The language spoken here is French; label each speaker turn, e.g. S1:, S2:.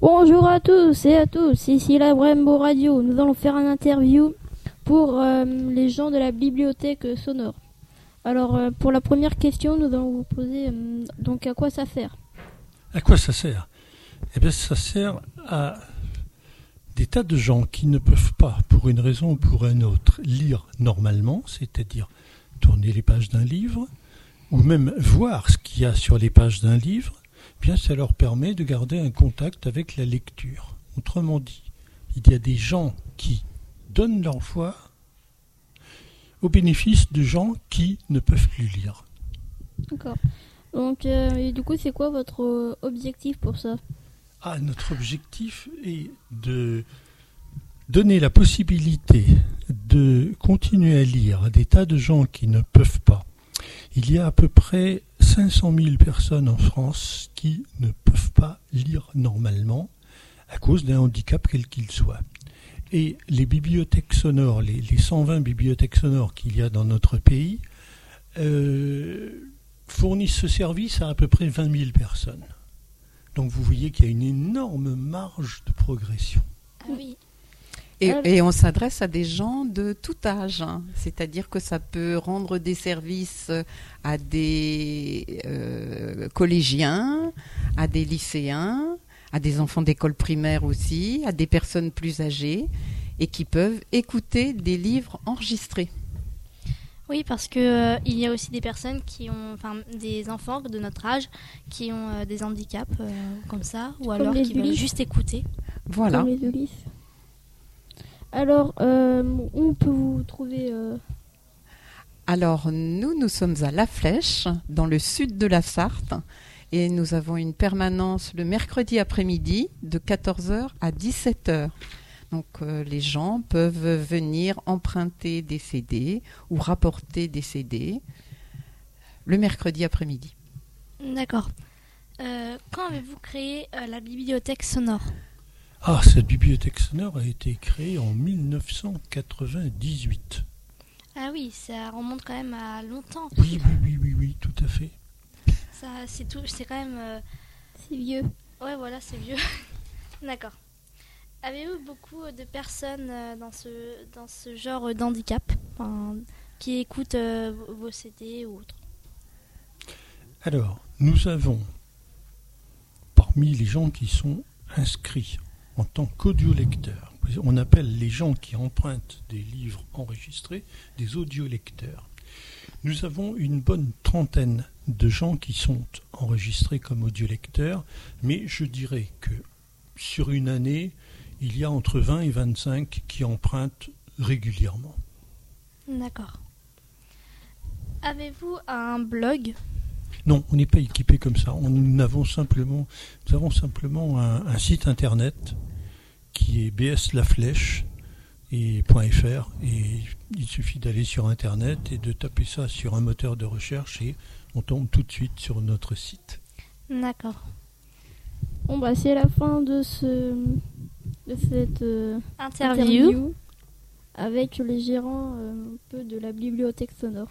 S1: Bonjour à tous et à tous, ici la Brembo Radio. Nous allons faire une interview pour euh, les gens de la bibliothèque sonore. Alors, euh, pour la première question, nous allons vous poser euh, donc à quoi ça sert?
S2: À quoi ça sert? Eh bien, ça sert à des tas de gens qui ne peuvent pas, pour une raison ou pour une autre, lire normalement, c'est-à-dire tourner les pages d'un livre, ou même voir ce qu'il y a sur les pages d'un livre, bien ça leur permet de garder un contact avec la lecture. Autrement dit, il y a des gens qui donnent leur voix au bénéfice de gens qui ne peuvent plus lire.
S1: D'accord. Donc, euh, et du coup, c'est quoi votre objectif pour ça?
S2: Ah, notre objectif est de donner la possibilité de continuer à lire à des tas de gens qui ne peuvent pas. Il y a à peu près 500 000 personnes en France qui ne peuvent pas lire normalement à cause d'un handicap quel qu'il soit. Et les bibliothèques sonores, les, les 120 bibliothèques sonores qu'il y a dans notre pays, euh, fournissent ce service à à peu près 20 000 personnes. Donc vous voyez qu'il y a une énorme marge de progression.
S3: Ah oui.
S4: Et, et on s'adresse à des gens de tout âge, hein. c'est-à-dire que ça peut rendre des services à des euh, collégiens, à des lycéens, à des enfants d'école primaire aussi, à des personnes plus âgées et qui peuvent écouter des livres enregistrés.
S3: Oui, parce que euh, il y a aussi des personnes qui ont, enfin, des enfants de notre âge qui ont euh, des handicaps euh, comme ça, ou alors qui veulent juste écouter.
S4: Voilà.
S1: Comme les Ulysses. Alors, euh, où on peut vous trouver euh,
S4: Alors nous, nous sommes à La Flèche, dans le sud de la Sarthe, et nous avons une permanence le mercredi après-midi de 14h à 17h. Donc euh, les gens peuvent venir emprunter des CD ou rapporter des CD le mercredi après-midi.
S3: D'accord. Euh, quand avez-vous créé euh, la bibliothèque sonore?
S2: Ah, cette bibliothèque sonore a été créée en 1998.
S3: Ah oui, ça remonte quand même à longtemps.
S2: Oui, oui, oui, oui, oui, tout à fait.
S3: Ça, c'est tout, c'est quand même. euh,
S1: C'est vieux.
S3: Ouais, voilà, c'est vieux. D'accord. Avez-vous beaucoup de personnes euh, dans ce dans ce genre d'handicap, enfin, qui écoutent euh, vos- vos CD ou autres?
S2: Alors, nous avons, parmi les gens qui sont inscrits en tant qu'audiolecteurs, on appelle les gens qui empruntent des livres enregistrés des audiolecteurs. Nous avons une bonne trentaine de gens qui sont enregistrés comme audiolecteurs, mais je dirais que sur une année, il y a entre 20 et 25 qui empruntent régulièrement.
S3: D'accord. Avez-vous un blog?
S2: Non, on n'est pas équipé comme ça. On, nous, avons simplement, nous avons simplement un, un site internet qui est bslaflèche et .fr et il suffit d'aller sur internet et de taper ça sur un moteur de recherche et on tombe tout de suite sur notre site.
S3: D'accord.
S1: Bon, bah, c'est la fin de ce de cette euh,
S3: Interview.
S1: avec les gérants euh, un peu de la bibliothèque sonore.